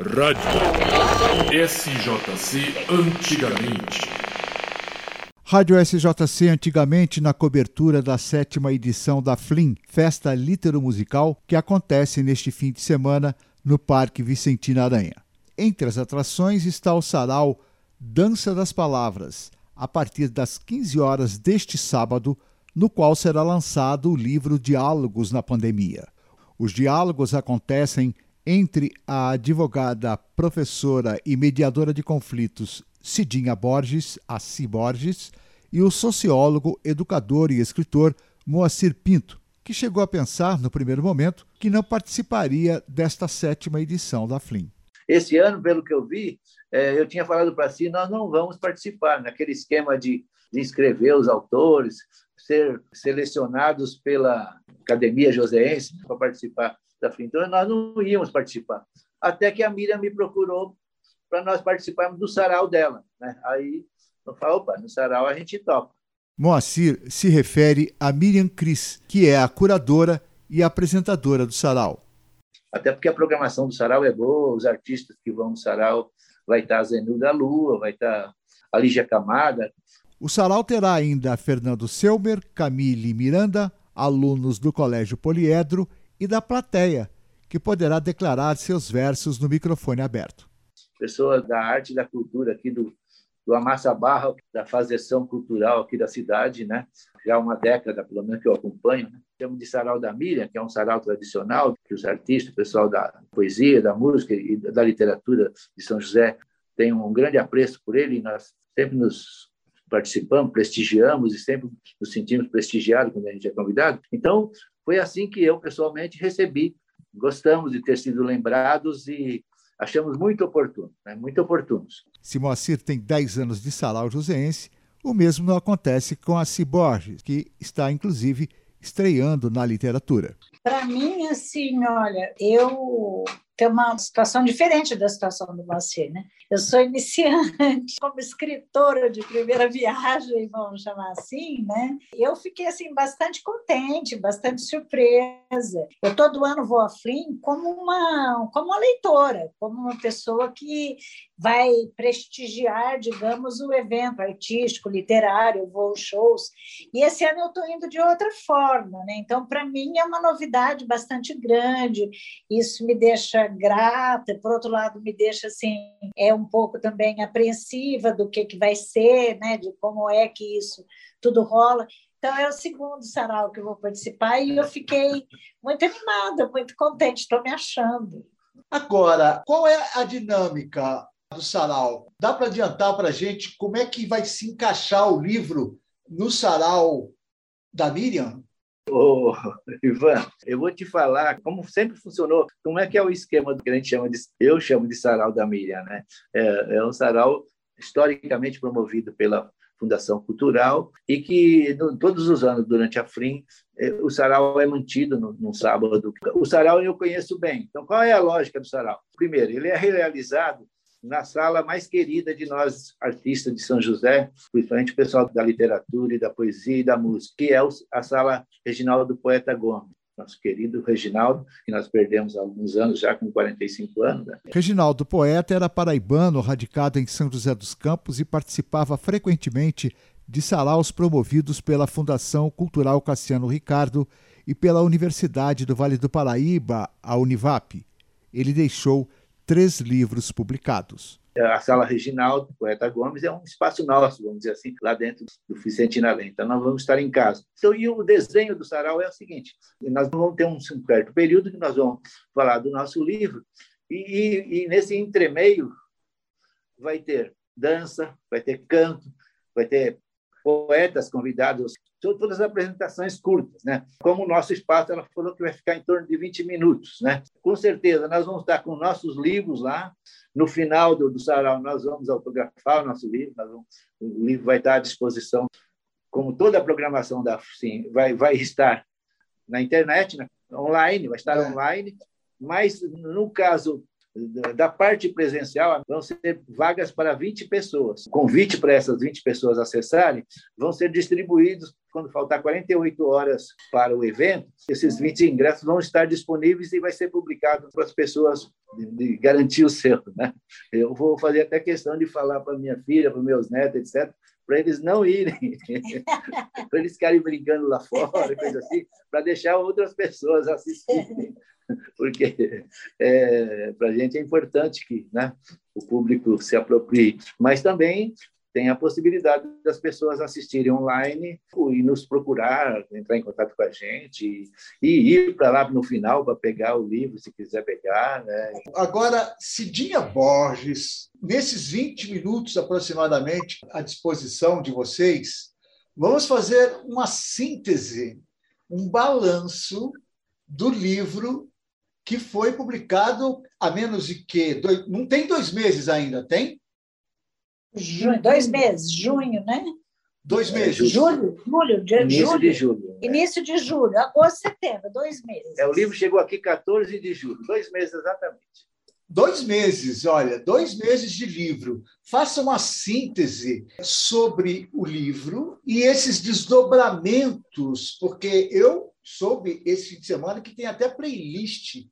Rádio SJC Antigamente. Rádio SJC Antigamente na cobertura da sétima edição da FLIM, Festa Litero-Musical, que acontece neste fim de semana no Parque Vicentina Aranha. Entre as atrações está o sarau Dança das Palavras, a partir das 15 horas deste sábado, no qual será lançado o livro Diálogos na Pandemia. Os diálogos acontecem entre a advogada, professora e mediadora de conflitos Cidinha Borges, Assi Borges, e o sociólogo, educador e escritor Moacir Pinto, que chegou a pensar, no primeiro momento, que não participaria desta sétima edição da FLIM. Esse ano, pelo que eu vi, é, eu tinha falado para si, nós não vamos participar naquele esquema de, inscrever os autores, ser selecionados pela Academia Joseense para participar. Então, nós não íamos participar. Até que a Miriam me procurou para nós participarmos do sarau dela. Né? Aí eu falo, opa, no sarau a gente topa. Moacir se refere a Miriam Cris, que é a curadora e apresentadora do sarau. Até porque a programação do sarau é boa, os artistas que vão no sarau vai estar a Zenu da Lua, vai estar a Lígia Camada. O sarau terá ainda Fernando Selmer, Camille Miranda, alunos do Colégio Poliedro e da plateia, que poderá declarar seus versos no microfone aberto. Pessoas da arte e da cultura aqui do, do Amassa Barra, da fazerção cultural aqui da cidade, né? já há uma década, pelo menos, que eu acompanho. Né? Temos de Sarau da Miriam, que é um sarau tradicional, que os artistas, o pessoal da poesia, da música e da literatura de São José têm um grande apreço por ele, e nós sempre nos participamos, prestigiamos e sempre nos sentimos prestigiados quando a gente é convidado. Então, foi assim que eu, pessoalmente, recebi. Gostamos de ter sido lembrados e achamos muito oportuno, né? muito oportunos. Se Moacir tem 10 anos de sarau joseense, o mesmo não acontece com a Ciborges, que está, inclusive, estreando na literatura. Para mim, assim, olha, eu tenho uma situação diferente da situação do Moacir, né? Eu sou iniciante, como escritora de primeira viagem, vamos chamar assim, né? Eu fiquei assim bastante contente, bastante surpresa. Eu todo ano vou à Flim como uma como uma leitora, como uma pessoa que vai prestigiar, digamos, o evento artístico, literário, vou shows. E esse ano eu estou indo de outra forma, né? Então, para mim é uma novidade bastante grande. Isso me deixa grata, por outro lado, me deixa assim é um pouco também apreensiva do que, que vai ser, né, de como é que isso tudo rola. Então, é o segundo sarau que eu vou participar e eu fiquei muito animada, muito contente, estou me achando. Agora, qual é a dinâmica do sarau? Dá para adiantar para a gente como é que vai se encaixar o livro no sarau da Miriam? Ô, Ivan, eu vou te falar como sempre funcionou, como é que é o esquema do que a gente chama de, eu chamo de sarau da Miriam, né? É, é um sarau historicamente promovido pela Fundação Cultural e que no, todos os anos durante a FRIM é, o sarau é mantido no, no, sábado. O sarau eu conheço bem. Então qual é a lógica do sarau? Primeiro, ele é realizado na sala mais querida de nós artistas de São José, principalmente o pessoal da literatura e da poesia e da música, que é a sala Reginaldo Poeta Gomes nosso querido Reginaldo, que nós perdemos há alguns anos, já com 45 anos. Né? Reginaldo Poeta era paraibano, radicado em São José dos Campos e participava frequentemente de saraus promovidos pela Fundação Cultural Cassiano Ricardo e pela Universidade do Vale do Paraíba, a Univap. Ele deixou três livros publicados. A Sala Reginaldo, Poeta Gomes, é um espaço nosso, vamos dizer assim, lá dentro do Vicentina Além. Então, nós vamos estar em casa. Então, e o desenho do sarau é o seguinte: nós vamos ter um certo período que nós vamos falar do nosso livro, e, e, e nesse entremeio vai ter dança, vai ter canto, vai ter poetas convidados são todas apresentações curtas, né? Como o nosso espaço, ela falou que vai ficar em torno de 20 minutos, né? Com certeza, nós vamos estar com nossos livros lá. No final do, do sarau, nós vamos autografar o nosso livro. Vamos, o livro vai estar à disposição, como toda a programação da sim, vai vai estar na internet, né? online, vai estar é. online. Mas no caso Da parte presencial, vão ser vagas para 20 pessoas. Convite para essas 20 pessoas acessarem vão ser distribuídos quando faltar 48 horas para o evento. Esses 20 ingressos vão estar disponíveis e vai ser publicado para as pessoas de garantir o seu. Né? Eu vou fazer até questão de falar para minha filha, para meus netos, etc., para eles não irem, para eles ficarem brincando lá fora, coisa assim, para deixar outras pessoas assistirem. Porque é, para a gente é importante que né, o público se aproprie, mas também tem a possibilidade das pessoas assistirem online e nos procurar, entrar em contato com a gente e ir para lá no final para pegar o livro, se quiser pegar. Né? Agora, Cidinha Borges, nesses 20 minutos aproximadamente à disposição de vocês, vamos fazer uma síntese, um balanço do livro que foi publicado há menos de que dois, não tem dois meses ainda, tem? Junho, dois meses, junho, né? Dois É, meses. Julho, julho, de Início julho, de julho. né? início de julho, agosto, setembro, dois meses. É, o livro chegou aqui 14 de julho, dois meses exatamente. Dois meses, olha, dois meses de livro. Faça uma síntese sobre o livro e esses desdobramentos, porque eu soube esse fim de semana que tem até playlist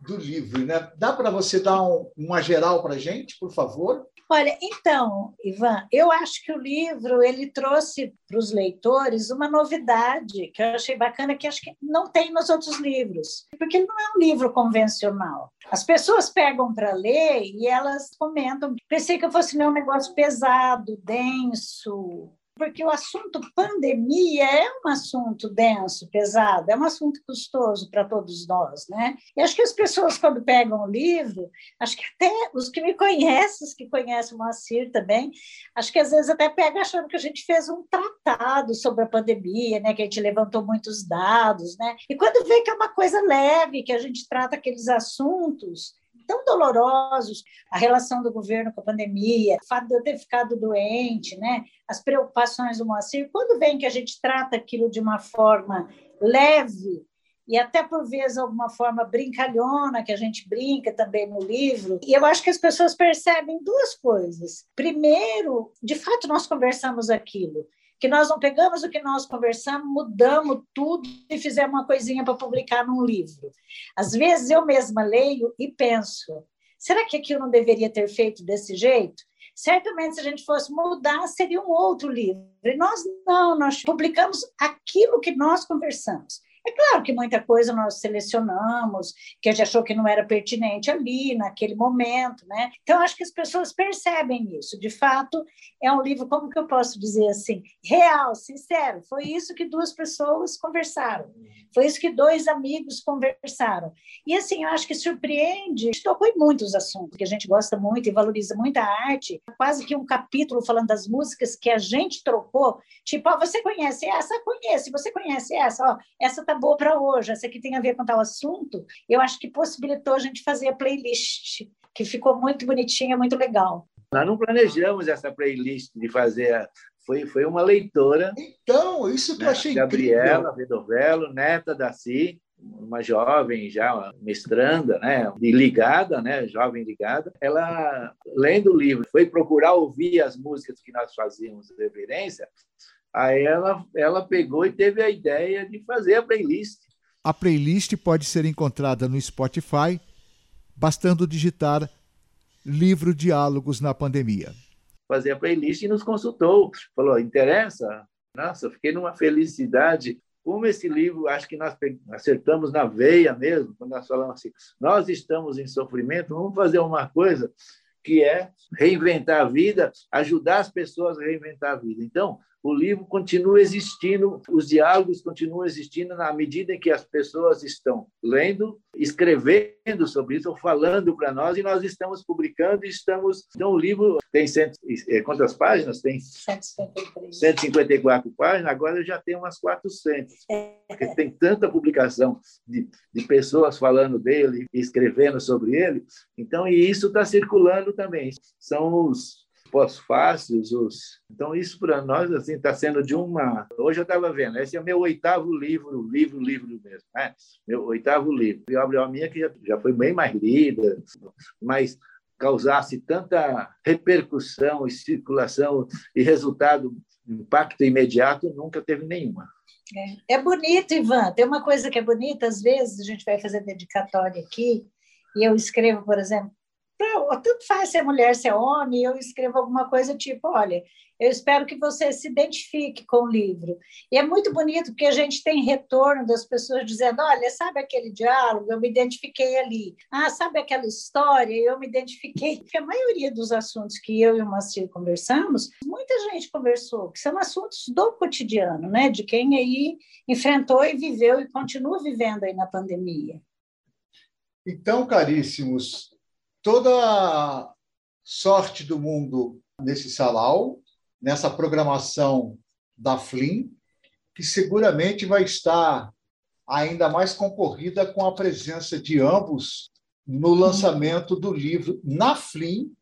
do livro, né? Dá para você dar um- uma geral para a gente, por favor? Olha, então, Ivan, eu acho que o livro ele trouxe para os leitores uma novidade que eu achei bacana, que acho que não tem nos outros livros, porque ele não é um livro convencional. As pessoas pegam para ler e elas comentam. Pensei que fosse ler um negócio pesado, denso, porque o assunto pandemia é um assunto denso, pesado, é um assunto custoso para todos nós, né? E acho que as pessoas, quando pegam o livro, acho que até os que me conhecem, os que conhecem o Moacir também, acho que às vezes até pega achando que a gente fez um tratado sobre a pandemia, né? Que a gente levantou muitos dados, né? E quando vê que é uma coisa leve, que a gente trata aqueles assuntos tão dolorosos, a relação do governo com a pandemia, o fato de eu ter ficado doente, né? as preocupações do Moacir, quando vem que a gente trata aquilo de uma forma leve e até por vezes alguma forma brincalhona, que a gente brinca também no livro, e eu acho que as pessoas percebem duas coisas. Primeiro, de fato, nós conversamos aquilo, que nós não pegamos o que nós conversamos, mudamos tudo e fizemos uma coisinha para publicar num livro. Às vezes eu mesma leio e penso: será que aquilo não deveria ter feito desse jeito? Certamente, se a gente fosse mudar, seria um outro livro. E nós não, nós publicamos aquilo que nós conversamos. É claro que muita coisa nós selecionamos, que a gente achou que não era pertinente ali, naquele momento, né? Então, acho que as pessoas percebem isso. De fato, é um livro, como que eu posso dizer assim, real, sincero. Foi isso que duas pessoas conversaram. Foi isso que dois amigos conversaram. E, assim, eu acho que surpreende, tocou em muitos assuntos que a gente gosta muito e valoriza muito a arte. Quase que um capítulo falando das músicas que a gente trocou. Tipo, ó, você conhece essa? Conhece. Você conhece essa? Ó, essa tá boa para hoje, essa aqui tem a ver com tal assunto, eu acho que possibilitou a gente fazer a playlist, que ficou muito bonitinha, muito legal. Nós não planejamos essa playlist de fazer, foi, foi uma leitora. Então, isso que né? eu achei Gabriela incrível. Vedovello, neta da Si, uma jovem já uma mestranda, né, e ligada, né, jovem ligada, ela lendo o livro, foi procurar ouvir as músicas que nós fazíamos reverência, aí ela ela pegou e teve a ideia de fazer a playlist. A playlist pode ser encontrada no Spotify, bastando digitar livro Diálogos na Pandemia. Fazer a playlist e nos consultou, falou, interessa? Nossa, fiquei numa felicidade como esse livro, acho que nós acertamos na veia mesmo, quando nós falamos assim, nós estamos em sofrimento, vamos fazer uma coisa que é reinventar a vida, ajudar as pessoas a reinventar a vida. Então, o livro continua existindo, os diálogos continuam existindo na medida em que as pessoas estão lendo, escrevendo sobre isso, ou falando para nós, e nós estamos publicando e estamos... Então, o livro tem cento, quantas páginas? Tem 153. 154 páginas, agora já tem umas 400, porque tem tanta publicação de, de pessoas falando dele, escrevendo sobre ele, então, e isso está circulando também. São os pós-fácios, os... então isso para nós assim está sendo de uma. Hoje eu estava vendo, esse é meu oitavo livro, livro, livro mesmo, né? Meu oitavo livro. E a minha que já, já foi bem mais lida, mas causasse tanta repercussão e circulação e resultado, impacto imediato, nunca teve nenhuma. É, é bonito, Ivan. Tem uma coisa que é bonita, às vezes a gente vai fazer dedicatória aqui, e eu escrevo, por exemplo, pra, tanto faz se é mulher, se é homem, eu escrevo alguma coisa tipo, olha, eu espero que você se identifique com o livro. E é muito bonito porque a gente tem retorno das pessoas dizendo: olha, sabe aquele diálogo? Eu me identifiquei ali. Ah, sabe aquela história? Eu me identifiquei. Porque a maioria dos assuntos que eu e o Macir conversamos, muita gente conversou, que são assuntos do cotidiano, né? De quem aí enfrentou e viveu e continua vivendo aí na pandemia. Então, caríssimos, toda sorte do mundo nesse salão, nessa programação da FLIM, que seguramente vai estar ainda mais concorrida com a presença de ambos no lançamento do livro na FLIM,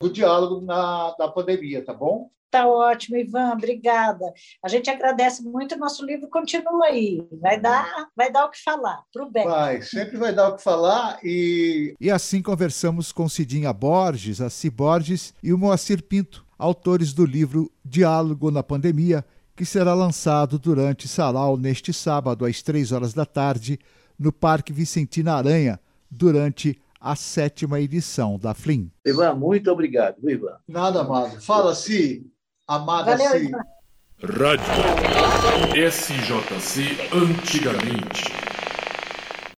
do diálogo na, da pandemia, tá bom? Tá ótimo, Ivan, obrigada. A gente agradece muito, o nosso livro continua aí, vai dar, vai dar o que falar, para o bem. Vai, sempre vai dar o que falar e... E assim conversamos com Cidinha Borges, a Ciborges e o Moacir Pinto, autores do livro Diálogo na Pandemia, que será lançado durante Sarau neste sábado, às três horas da tarde, no Parque Vicentina Aranha, durante a sétima edição da FLIM. Ivan, muito obrigado, Ivan. Nada, amado. Fala-se. Amada Valeu, Rádio SJC antigamente.